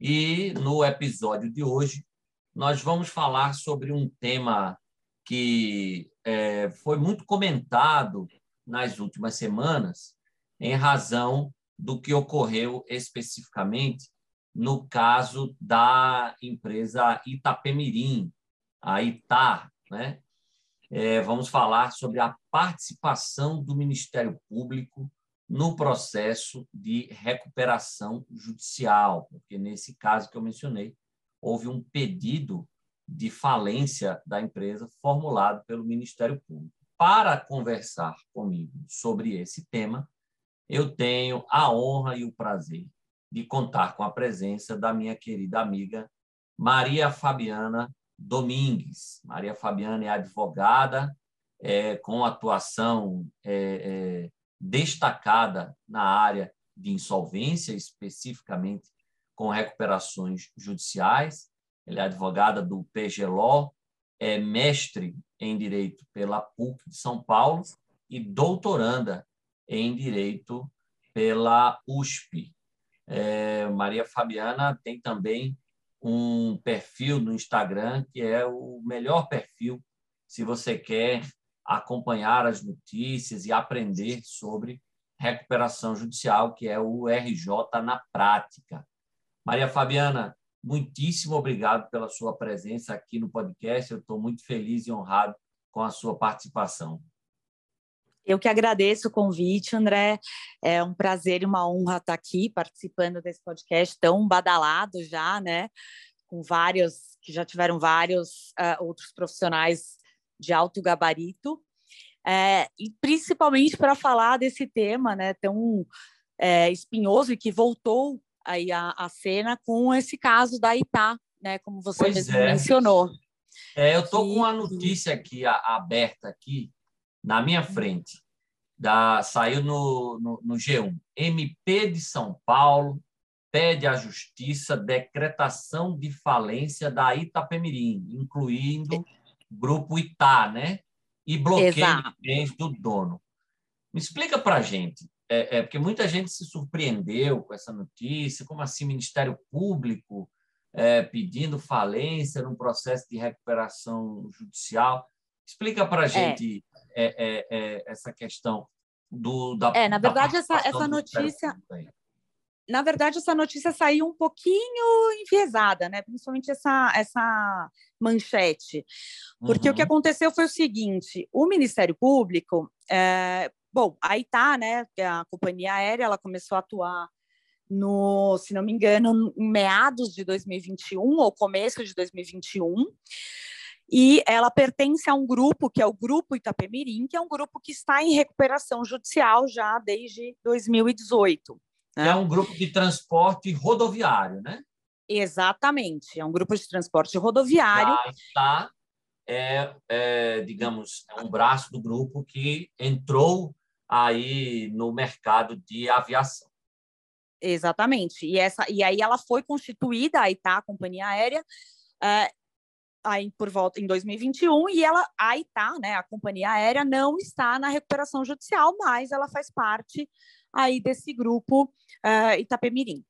E no episódio de hoje, nós vamos falar sobre um tema que é, foi muito comentado nas últimas semanas, em razão do que ocorreu especificamente no caso da empresa Itapemirim, a Itar. Né? É, vamos falar sobre a participação do Ministério Público no processo de recuperação judicial, porque nesse caso que eu mencionei, houve um pedido de falência da empresa formulado pelo Ministério Público. Para conversar comigo sobre esse tema, eu tenho a honra e o prazer de contar com a presença da minha querida amiga Maria Fabiana Domingues. Maria Fabiana é advogada, é, com atuação é, é, destacada na área de insolvência, especificamente com recuperações judiciais. Ela é advogada do PGLO, é mestre em Direito pela PUC de São Paulo e doutoranda em Direito pela USP. É, Maria Fabiana tem também um perfil no Instagram que é o melhor perfil se você quer acompanhar as notícias e aprender sobre recuperação judicial, que é o RJ na prática. Maria Fabiana, muitíssimo obrigado pela sua presença aqui no podcast. Eu estou muito feliz e honrado com a sua participação. Eu que agradeço o convite, André. É um prazer e uma honra estar aqui participando desse podcast tão badalado já, né? Com vários, que já tiveram vários uh, outros profissionais de alto gabarito, é, e principalmente para falar desse tema né, tão é, espinhoso e que voltou aí à, à cena com esse caso da Itá, né, como você é. mencionou. É, eu estou com a notícia aqui a, aberta aqui na minha frente. Da, saiu no, no, no G1. MP de São Paulo pede à Justiça decretação de falência da Itapemirim, incluindo grupo Itá, né? E bloqueio Exato. de bens do dono. Me explica para a gente, é, é, porque muita gente se surpreendeu com essa notícia, como assim Ministério Público é, pedindo falência num processo de recuperação judicial. Explica para a é. gente é, é, essa questão do da. É, na verdade, essa, essa notícia na verdade, essa notícia saiu um pouquinho enviesada, né? principalmente essa, essa manchete. Porque uhum. o que uhum. aconteceu foi o seguinte: o Ministério Público, é, bom, a ITA, né, a companhia aérea, ela começou a atuar no, se não me engano, em meados de 2021 ou começo de 2021. E ela pertence a um grupo que é o Grupo Itapemirim, que é um grupo que está em recuperação judicial já desde 2018. Né? É um grupo de transporte rodoviário, né? Exatamente, é um grupo de transporte rodoviário. Está, é, é, digamos, é um braço do grupo que entrou aí no mercado de aviação. Exatamente. E, essa, e aí ela foi constituída, aí tá, a companhia aérea, é, aí por volta em 2021, e ela, aí tá, né, a companhia aérea não está na recuperação judicial, mas ela faz parte aí desse grupo uh, Itapemirim.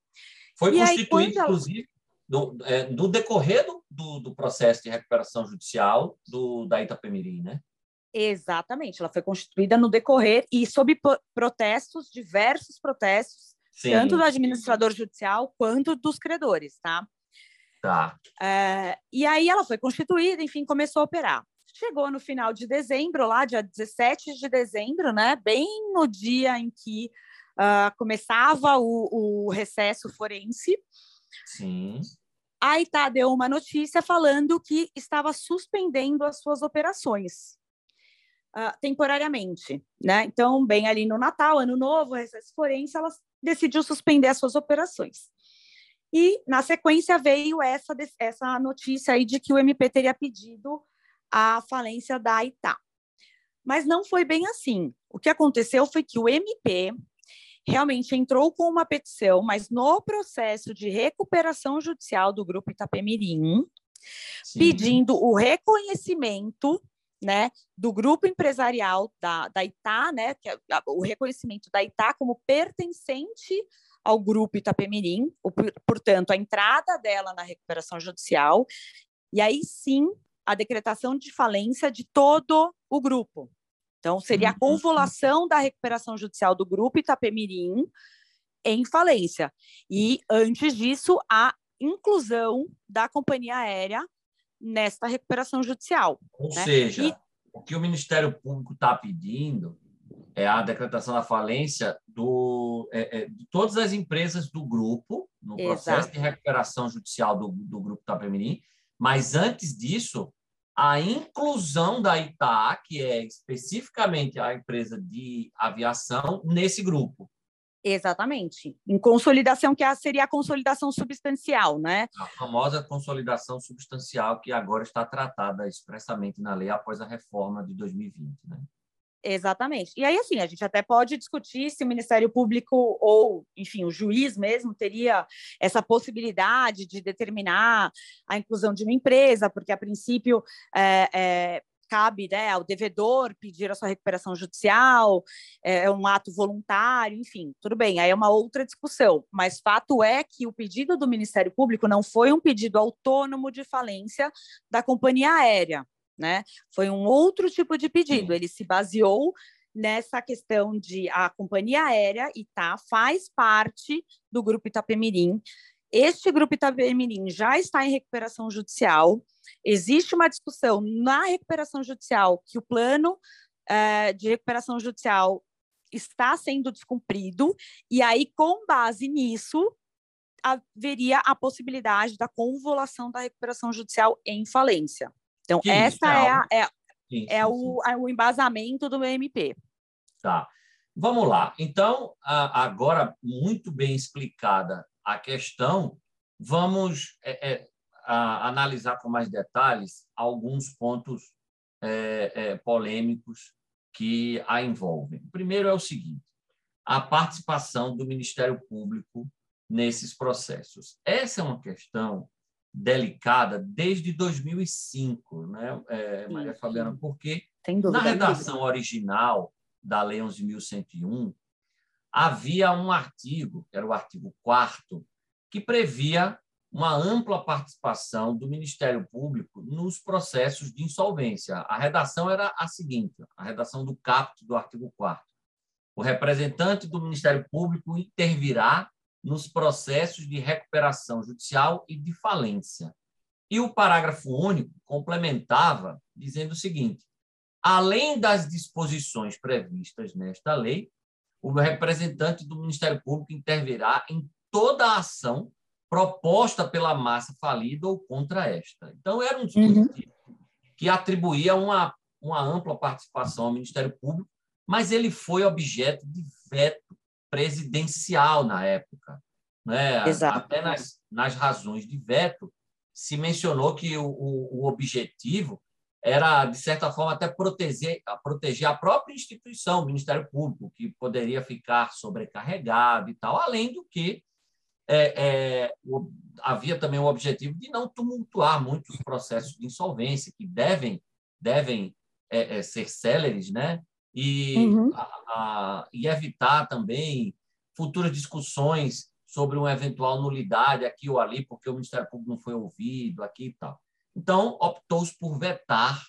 Foi e constituído, ela... inclusive, no, é, no decorrer do, do, processo de recuperação judicial do, da Itapemirim, né? Exatamente, ela foi constituída no decorrer e sob protestos, diversos protestos, Sim. tanto do administrador judicial quanto dos credores, tá? Tá. É, e aí ela foi constituída, enfim, começou a operar. Chegou no final de dezembro, lá, dia 17 de dezembro, né? Bem no dia em que uh, começava o, o, recesso forense. Sim. A Itá deu uma notícia falando que estava suspendendo as suas operações uh, temporariamente, né? Então, bem ali no Natal, Ano Novo, recesso forense, ela decidiu suspender as suas operações. E, na sequência, veio essa, essa notícia aí de que o MP teria pedido a falência da Itá. Mas não foi bem assim. O que aconteceu foi que o MP realmente entrou com uma petição, mas no processo de recuperação judicial do grupo Itapemirim, Sim. pedindo o reconhecimento né, do grupo empresarial da, da Itá, né, que é o reconhecimento da Itá como pertencente ao grupo Itapemirim, o, portanto, a entrada dela na recuperação judicial, e aí sim a decretação de falência de todo o grupo. Então, seria a uhum. convolução da recuperação judicial do grupo Itapemirim em falência. E, antes disso, a inclusão da companhia aérea nesta recuperação judicial. Ou né? seja, e... o que o Ministério Público está pedindo é a decretação da falência do, é, é, de todas as empresas do grupo, no processo Exato. de recuperação judicial do, do Grupo Itapemirim, mas antes disso, a inclusão da Ita, que é especificamente a empresa de aviação, nesse grupo. Exatamente. Em consolidação, que seria a consolidação substancial, né? A famosa consolidação substancial, que agora está tratada expressamente na lei após a reforma de 2020, né? Exatamente. E aí, assim, a gente até pode discutir se o Ministério Público ou, enfim, o juiz mesmo teria essa possibilidade de determinar a inclusão de uma empresa, porque, a princípio, é, é, cabe né, ao devedor pedir a sua recuperação judicial, é, é um ato voluntário, enfim, tudo bem, aí é uma outra discussão. Mas fato é que o pedido do Ministério Público não foi um pedido autônomo de falência da companhia aérea né? Foi um outro tipo de pedido. Ele se baseou nessa questão de a companhia aérea Ita faz parte do grupo Itapemirim. Este grupo Itapemirim já está em recuperação judicial. Existe uma discussão na recuperação judicial que o plano é, de recuperação judicial está sendo descumprido, e aí, com base nisso, haveria a possibilidade da convolução da recuperação judicial em falência. Então, que essa é, a, é, sim, é sim, o, sim. É o embasamento do MP. Tá. Vamos lá. Então, agora, muito bem explicada a questão, vamos é, é, a, analisar com mais detalhes alguns pontos é, é, polêmicos que a envolvem. O primeiro é o seguinte: a participação do Ministério Público nesses processos. Essa é uma questão delicada desde 2005, né, é, Maria Fabiana? Porque na redação original da Lei 11.101 havia um artigo, que era o artigo 4 que previa uma ampla participação do Ministério Público nos processos de insolvência. A redação era a seguinte, a redação do caput do artigo 4 O representante do Ministério Público intervirá nos processos de recuperação judicial e de falência. E o parágrafo único complementava dizendo o seguinte: além das disposições previstas nesta lei, o representante do Ministério Público intervirá em toda a ação proposta pela massa falida ou contra esta. Então, era um dispositivo uhum. que atribuía uma, uma ampla participação ao Ministério Público, mas ele foi objeto de veto presidencial na época. Né? Exato. Até nas, nas razões de veto, se mencionou que o, o, o objetivo era, de certa forma, até proteger, proteger a própria instituição, o Ministério Público, que poderia ficar sobrecarregado e tal, além do que é, é, o, havia também o objetivo de não tumultuar muitos processos de insolvência, que devem, devem é, é ser céleres, né? E, uhum. a, a, e evitar também futuras discussões sobre uma eventual nulidade aqui ou ali, porque o Ministério Público não foi ouvido aqui e tal. Então, optou-se por vetar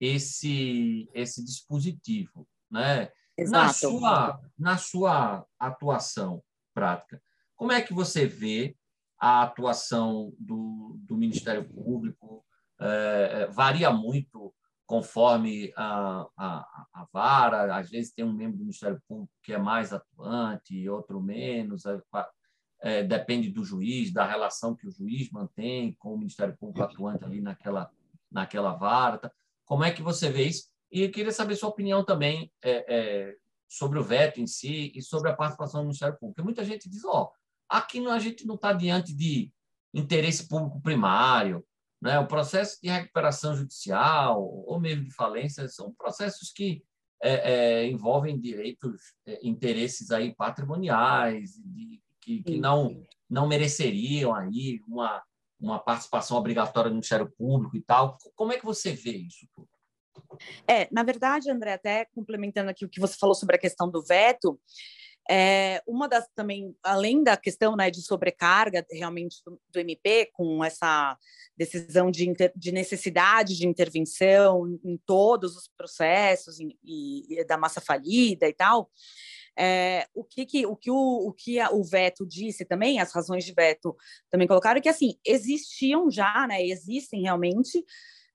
esse, esse dispositivo. Né? Na, sua, na sua atuação prática, como é que você vê a atuação do, do Ministério Público? É, varia muito conforme a, a, a, vara, às vezes tem um membro do Ministério Público que é mais atuante, outro menos, é, é, depende do juiz, da relação que o juiz mantém com o Ministério Público atuante ali naquela, naquela vara. Tá? Como é que você vê isso? E queria saber sua opinião também é, é, sobre o veto em si e sobre a participação do Ministério Público. Porque muita gente diz, ó, aqui a gente não está diante de interesse público primário, né? O processo de recuperação judicial ou mesmo de falência são processos que é, é, envolvem direitos, é, interesses aí patrimoniais, de, que, que não, não mereceriam aí uma, uma participação obrigatória no Ministério Público e tal. Como é que você vê isso tudo? É, na verdade, André, até complementando aqui o que você falou sobre a questão do veto, é, uma das também, além da questão né, de sobrecarga realmente do, do MP, com essa decisão de, inter, de, necessidade de intervenção em, todos os processos e, e, da massa falida e tal, é, o que, que, o, que o, o que a, o veto disse também, as razões de veto também colocaram, que assim, existiam já, né, existem realmente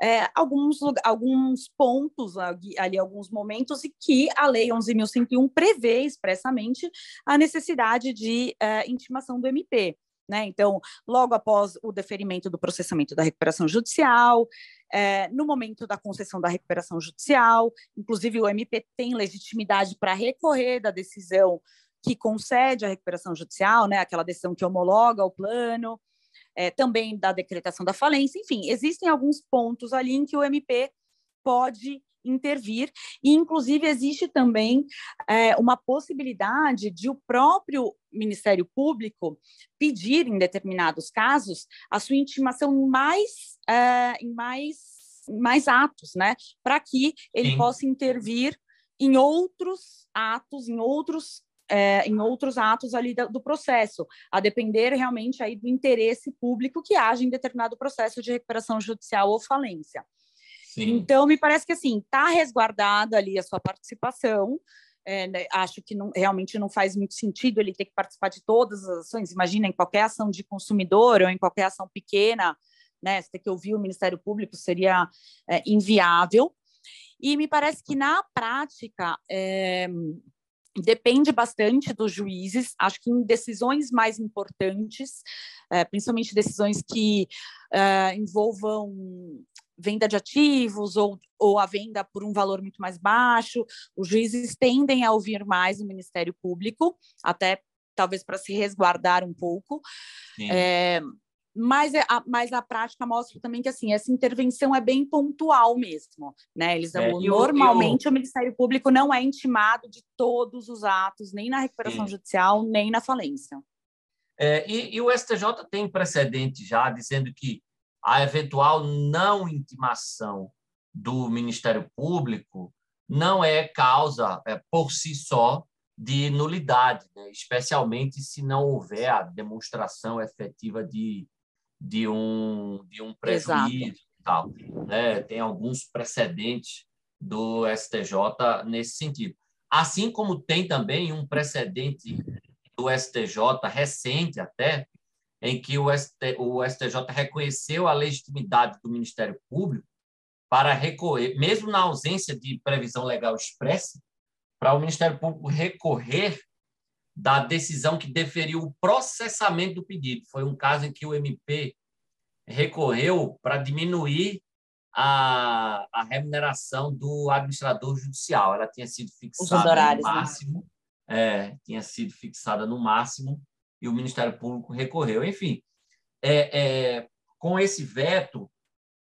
é, alguns, alguns pontos ali, alguns momentos, e que a Lei 11.101 prevê expressamente a necessidade de é, intimação do MP. Né? Então, logo após o deferimento do processamento da recuperação judicial, é, no momento da concessão da recuperação judicial, inclusive o MP tem legitimidade para recorrer da decisão que concede a recuperação judicial, né? aquela decisão que homologa o plano, é, também da decretação da falência, enfim, existem alguns pontos ali em que o MP pode intervir, e inclusive existe também é, uma possibilidade de o próprio Ministério Público pedir, em determinados casos, a sua intimação em mais, é, em mais, mais atos, né? Para que ele Sim. possa intervir em outros atos, em outros é, em outros atos ali do processo, a depender realmente aí do interesse público que haja em determinado processo de recuperação judicial ou falência. Sim. Então, me parece que assim está resguardada ali a sua participação. É, né, acho que não, realmente não faz muito sentido ele ter que participar de todas as ações. Imagina em qualquer ação de consumidor ou em qualquer ação pequena, né? Você ter que ouvir o Ministério Público seria é, inviável. E me parece que na prática é, depende bastante dos juízes. Acho que em decisões mais importantes, é, principalmente decisões que é, envolvam venda de ativos ou, ou a venda por um valor muito mais baixo, os juízes tendem a ouvir mais o Ministério Público, até talvez para se resguardar um pouco. É, mas, é, a, mas a prática mostra também que assim essa intervenção é bem pontual mesmo, né? Eles é, normalmente eu, eu... o Ministério Público não é intimado de todos os atos, nem na recuperação Sim. judicial, nem na falência. É, e, e, o STJ tem precedente já dizendo que a eventual não intimação do Ministério Público não é causa é, por si só de nulidade, né? especialmente se não houver a demonstração efetiva de de um, de um prejuízo e tal. Né? Tem alguns precedentes do STJ nesse sentido. Assim como tem também um precedente do STJ, recente até, em que o, ST, o STJ reconheceu a legitimidade do Ministério Público para recorrer, mesmo na ausência de previsão legal expressa, para o Ministério Público recorrer da decisão que deferiu o processamento do pedido. Foi um caso em que o MP recorreu para diminuir a, a remuneração do administrador judicial. Ela tinha sido fixada no né? máximo, né? é, tinha sido fixada no máximo e o Ministério Público recorreu. Enfim, é, é, com esse veto,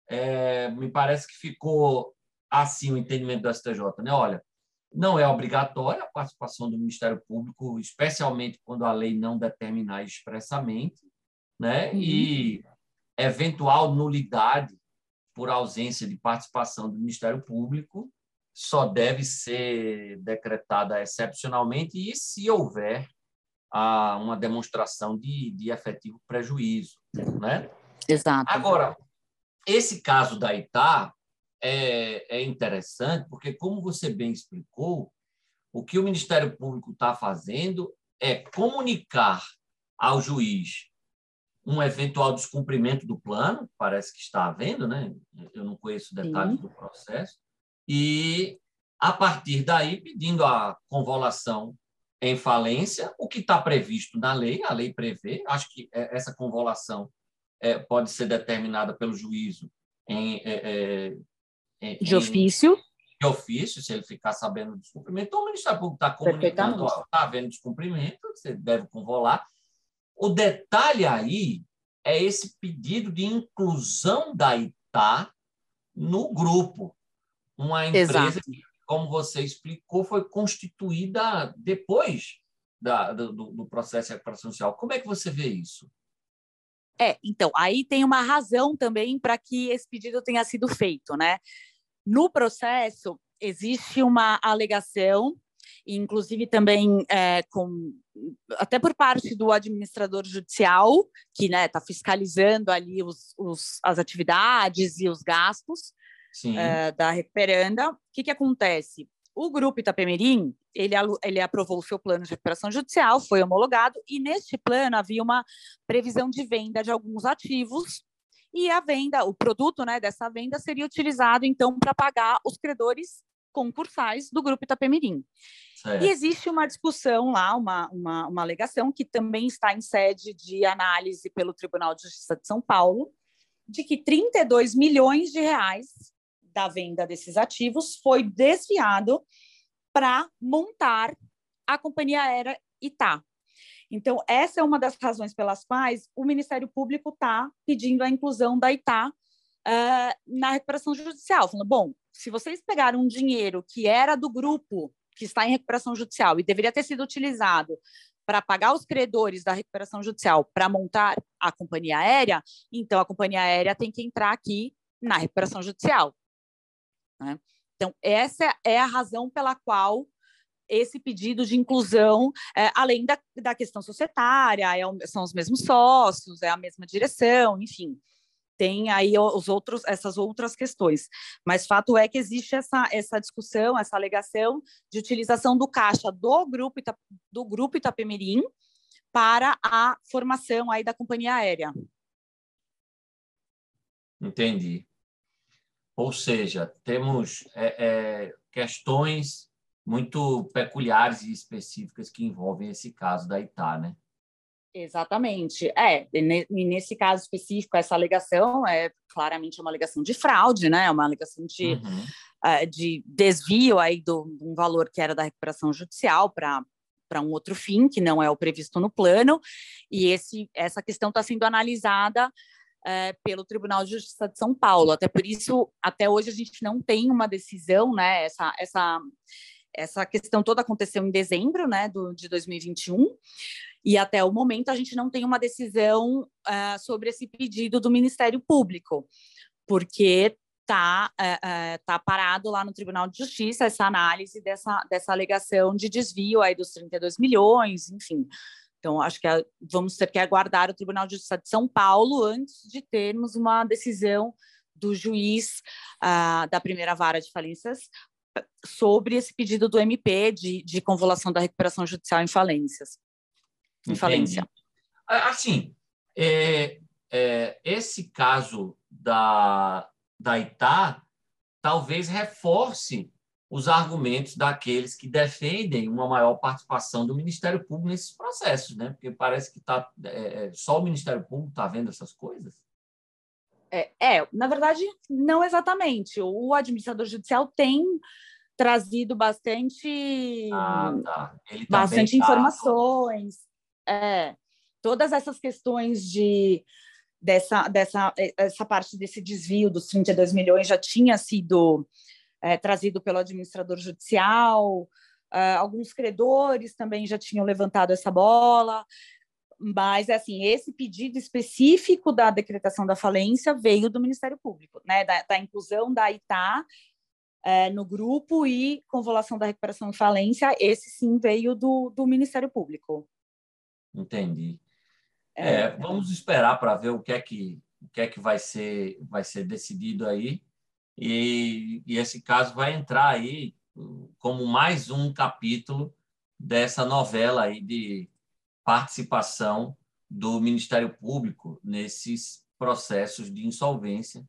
é, me parece que ficou assim o entendimento do STJ, né? Olha, não é obrigatória a participação do Ministério Público, especialmente quando a lei não determinar expressamente, né? Uhum. E eventual nulidade por ausência de participação do Ministério Público só deve ser decretada excepcionalmente e se houver ah, uma demonstração de, de efetivo prejuízo, né? Exato. Agora, esse caso da Itá é, é interessante, porque, como você bem explicou, o que o Ministério Público está fazendo é comunicar ao juiz um eventual descumprimento do plano, parece que está havendo, né? Eu não conheço detalhes Sim. do processo. E, a partir daí, pedindo a convolução em falência, o que está previsto na lei, a lei prevê, acho que é, essa convolução é, pode ser determinada pelo juízo em, é em, de ofício. De ofício, se ele ficar sabendo do descumprimento. Então, o Ministério Público está comunicando, está havendo descumprimento, você deve convolar. O detalhe aí é esse pedido de inclusão da ITA no grupo. Uma empresa Exato. que, como você explicou, foi constituída depois da, do, do, processo de recuperação social. Como é que você vê isso? É, então, aí tem uma razão também para que esse pedido tenha sido feito, né? No processo, existe uma alegação, inclusive também é, com, até por parte do administrador judicial, que está né, tá fiscalizando ali os, os, as atividades e os gastos é, da recuperanda. O que, que acontece? O grupo Itapemirim, ele, ele aprovou o seu plano de recuperação judicial, foi homologado, e neste plano havia uma previsão de venda de alguns ativos, e a venda, o produto né, dessa venda seria utilizado, então, para pagar os credores concursais do grupo Itapemirim. Certo. E existe uma discussão lá, uma, uma, uma alegação que também está em sede de análise pelo Tribunal de Justiça de São Paulo, de que 32 milhões de reais da venda desses ativos foi desviado para montar a companhia aérea Itá. Então, essa é uma das razões pelas quais o Ministério Público está pedindo a inclusão da Itá uh, na recuperação judicial, falando, bom, se vocês pegaram um dinheiro que era do grupo que está em recuperação judicial e deveria ter sido utilizado para pagar os credores da recuperação judicial para montar a companhia aérea, então a companhia aérea tem que entrar aqui na recuperação judicial. Né? Então, essa é a razão pela qual esse pedido de inclusão, é, além da, da questão societária, é, são os mesmos sócios, é a mesma direção, enfim, tem aí os outros, essas outras questões. Mas fato é que existe essa, essa discussão, essa alegação de utilização do caixa do grupo, do grupo Itapemirim para a formação aí da companhia aérea. Entendi. Ou seja, temos é, é, questões muito peculiares e específicas que envolvem esse caso da Itá, né? Exatamente. É, nesse caso específico, essa alegação é claramente uma alegação de fraude, né? É uma alegação de, uhum. uh, de desvio aí do um valor que era da recuperação judicial para para um outro fim que não é o previsto no plano e esse essa questão está sendo analisada é, pelo Tribunal de Justiça de São Paulo. Até por isso, até hoje a gente não tem uma decisão, né? Essa, essa, essa questão toda aconteceu em dezembro, né, do, de 2021. E até o momento a gente não tem uma decisão uh, sobre esse pedido do Ministério Público, porque está uh, uh, tá parado lá no Tribunal de Justiça essa análise dessa, dessa alegação de desvio aí dos 32 milhões, enfim. Então, acho que vamos ter que aguardar o Tribunal de Justiça de São Paulo antes de termos uma decisão do juiz uh, da primeira vara de falências sobre esse pedido do MP de, de convolução da recuperação judicial em falências. Em falência. Assim, é, é, esse caso da, da Itá talvez reforce os argumentos daqueles que defendem uma maior participação do Ministério Público nesses processos, né? Porque parece que tá, é, é só o Ministério Público está vendo essas coisas. É, é, na verdade, não exatamente. O administrador judicial tem trazido bastante, ah, tá. bastante tá... informações. É, todas essas questões de dessa, dessa essa parte desse desvio dos 32 milhões já tinha sido é, trazido pelo administrador judicial, é, alguns credores também já tinham levantado essa bola, mas assim esse pedido específico da decretação da falência veio do Ministério Público, né, da, da inclusão da ITA é, no grupo e convolução da recuperação e falência, esse sim veio do, do Ministério Público. Entendi. É, é vamos esperar para ver o que é que o que é que vai ser vai ser decidido aí e, e esse caso vai entrar aí como mais um capítulo dessa novela aí de participação do Ministério Público nesses processos de insolvência,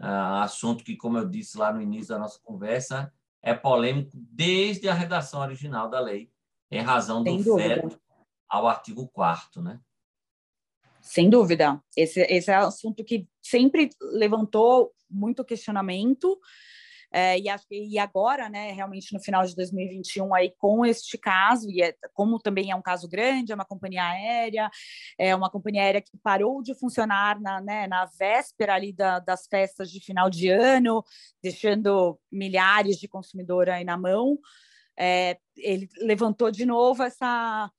uh, assunto que, como eu disse lá no início da nossa conversa, é polêmico desde a redação original da lei, em razão Sem do dúvida. veto ao artigo 4 né? Sem dúvida. Esse, esse é assunto que sempre levantou muito questionamento. É, e, e agora, né, realmente no final de 2021, aí com este caso, e é, como também é um caso grande, é uma companhia aérea, é uma companhia aérea que parou de funcionar na, né, na véspera ali da, das festas de final de ano, deixando milhares de consumidores aí na mão. É, ele levantou de novo essa,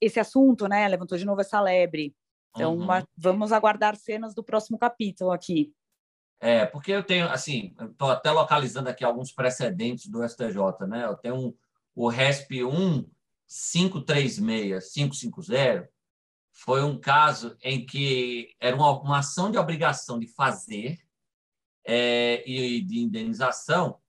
esse assunto, né? Levantou de novo essa lebre. Então, uhum. uma, vamos aguardar cenas do próximo capítulo aqui. É, porque eu tenho, assim, estou até localizando aqui alguns precedentes do STJ, né? Eu tenho um, o RESP 1536 550, foi um caso em que era uma, uma ação de obrigação de fazer é, e de indenização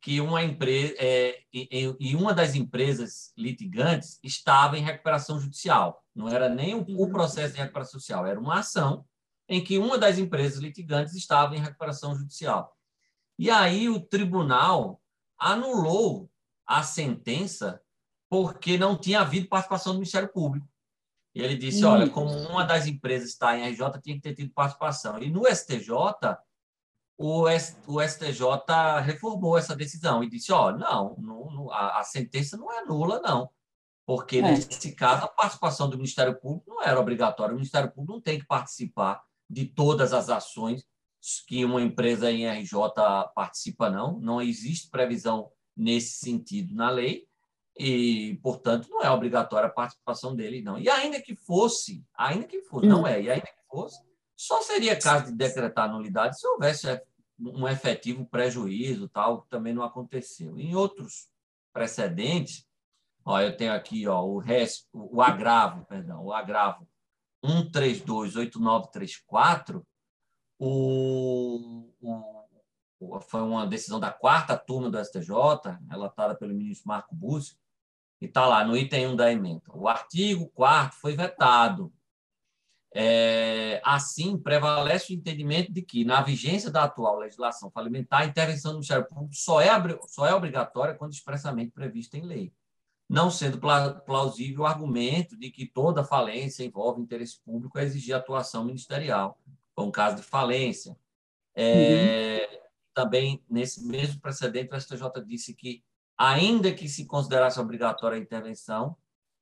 que uma empresa é, e, e, uma das empresas litigantes estava em recuperação judicial. Não era nem o, o processo de recuperação judicial, era uma ação em que uma das empresas litigantes estava em recuperação judicial. E aí o tribunal anulou a sentença porque não tinha havido participação do Ministério Público. E ele disse, hum. olha, como uma das empresas está em RJ, tinha que ter tido participação. E no STJ, o, STJ reformou essa decisão e disse, ó, não, não, a, sentença não é nula, não. Porque, é. nesse caso, a participação do Ministério Público não era obrigatória. O Ministério Público não tem que participar de todas as ações que uma empresa em RJ participa, não. Não existe previsão nesse sentido na lei e, portanto, não é obrigatória a participação dele, não. E ainda que fosse, ainda que fosse, não é, e ainda que fosse, só seria caso de decretar nulidade se houvesse um efetivo prejuízo, tal, que também não aconteceu. Em outros precedentes, ó, eu tenho aqui ó, o, res, o agravo, perdão, o agravo 1328934, o, o, foi uma decisão da quarta turma do STJ, relatada pelo ministro Marco Búzio, e está lá no item 1 da emenda. O artigo 4 foi vetado. É, assim, prevalece o entendimento de que, na vigência da atual legislação falimentar, a intervenção do Ministério Público só é, só é obrigatória quando expressamente prevista em lei não sendo plausível o argumento de que toda falência envolve interesse público a exigir atuação ministerial. Foi um caso de falência. É, uhum. Também, nesse mesmo precedente, o STJ disse que, ainda que se considerasse obrigatória a intervenção,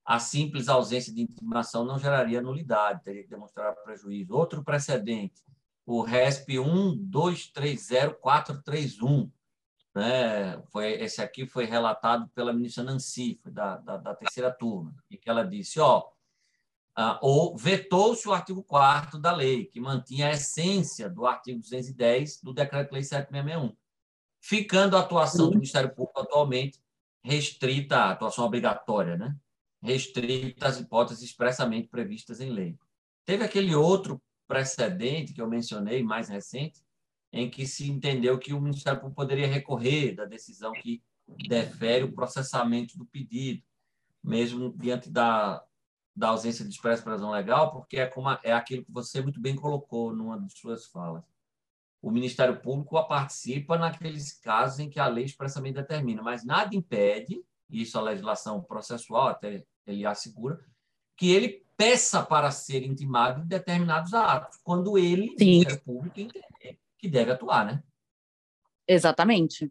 a simples ausência de intimação não geraria nulidade, teria que demonstrar prejuízo. Outro precedente, o RESP 1230431, né, foi, esse aqui foi relatado pela ministra Nancy, da, da, da terceira turma, e que ela disse, ó, ah, ou vetou-se o artigo 4 da lei, que mantinha a essência do artigo 210 do Decreto-Lei 7661, ficando a atuação do Ministério Público atualmente restrita, a atuação obrigatória, né? restrita às hipóteses expressamente previstas em lei. Teve aquele outro precedente que eu mencionei, mais recente, em que se entendeu que o Ministério Público poderia recorrer da decisão que defere o processamento do pedido, mesmo diante da, da ausência de expressa previsão legal, porque é, como a, é aquilo que você muito bem colocou numa de suas falas. O Ministério Público participa naqueles casos em que a lei expressamente determina, mas nada impede, isso a legislação processual até ele assegura, que ele peça para ser intimado em determinados atos, quando ele, Sim. Ministério Público, entender que deve atuar, né? Exatamente.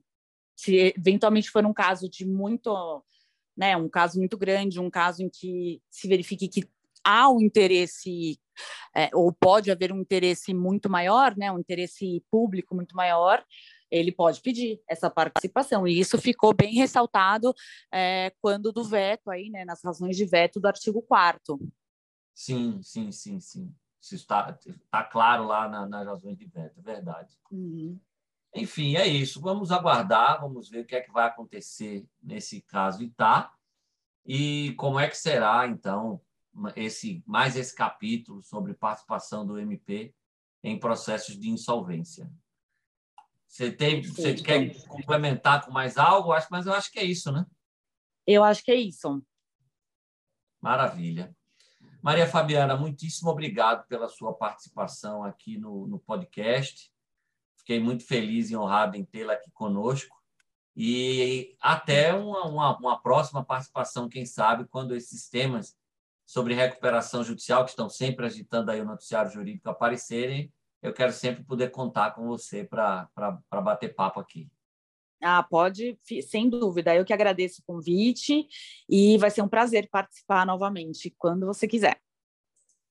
Se eventualmente for um caso de muito, né, um caso muito grande, um caso em que se verifique que há um interesse é, ou pode haver um interesse muito maior, né, um interesse público muito maior, ele pode pedir essa participação. E isso ficou bem ressaltado é, quando do veto aí, né, nas razões de veto do artigo 4 Sim, sim, sim, sim. Isso está, está claro lá na, nas razões de veto, é verdade. Uhum. Enfim, é isso. Vamos aguardar, vamos ver o que é que vai acontecer nesse caso Itá e como é que será, então, esse mais esse capítulo sobre participação do MP em processos de insolvência. Você, tem, você quer complementar com mais algo? Mas eu acho que é isso, né? Eu acho que é isso. Maravilha. Maria Fabiana, muitíssimo obrigado pela sua participação aqui no, no podcast. Fiquei muito feliz e honrado em tê-la aqui conosco. E até uma, uma, uma, próxima participação, quem sabe, quando esses temas sobre recuperação judicial, que estão sempre agitando aí o noticiário jurídico, aparecerem, eu quero sempre poder contar com você para bater papo aqui. Ah, pode, sem dúvida. Eu que agradeço o convite e vai ser um prazer participar novamente quando você quiser.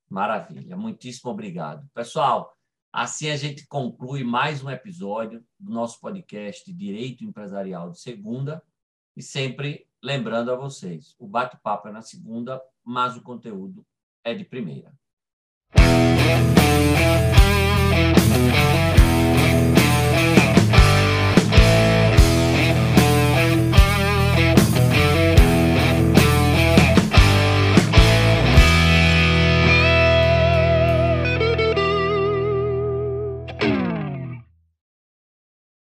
Maravilha, muitíssimo obrigado. Pessoal, assim a gente conclui mais um episódio do nosso podcast Direito Empresarial de Segunda e sempre lembrando a vocês, o bate-papo é na segunda, mas o conteúdo é de primeira.